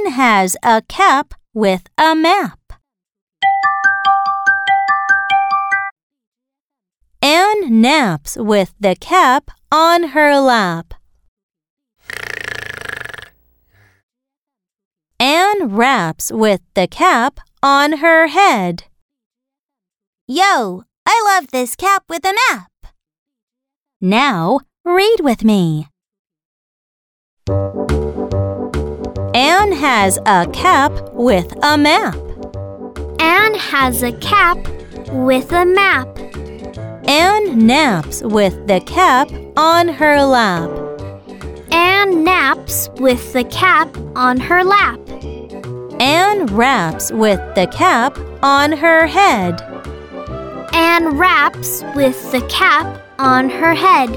Anne has a cap with a map. Anne naps with the cap on her lap. Anne raps with the cap on her head. Yo, I love this cap with a map. Now read with me. Anne has a cap with a map. Anne has a cap with a map. Anne naps with the cap on her lap. Anne naps with the cap on her lap. Anne raps with the cap on her head. Anne raps with the cap on her head.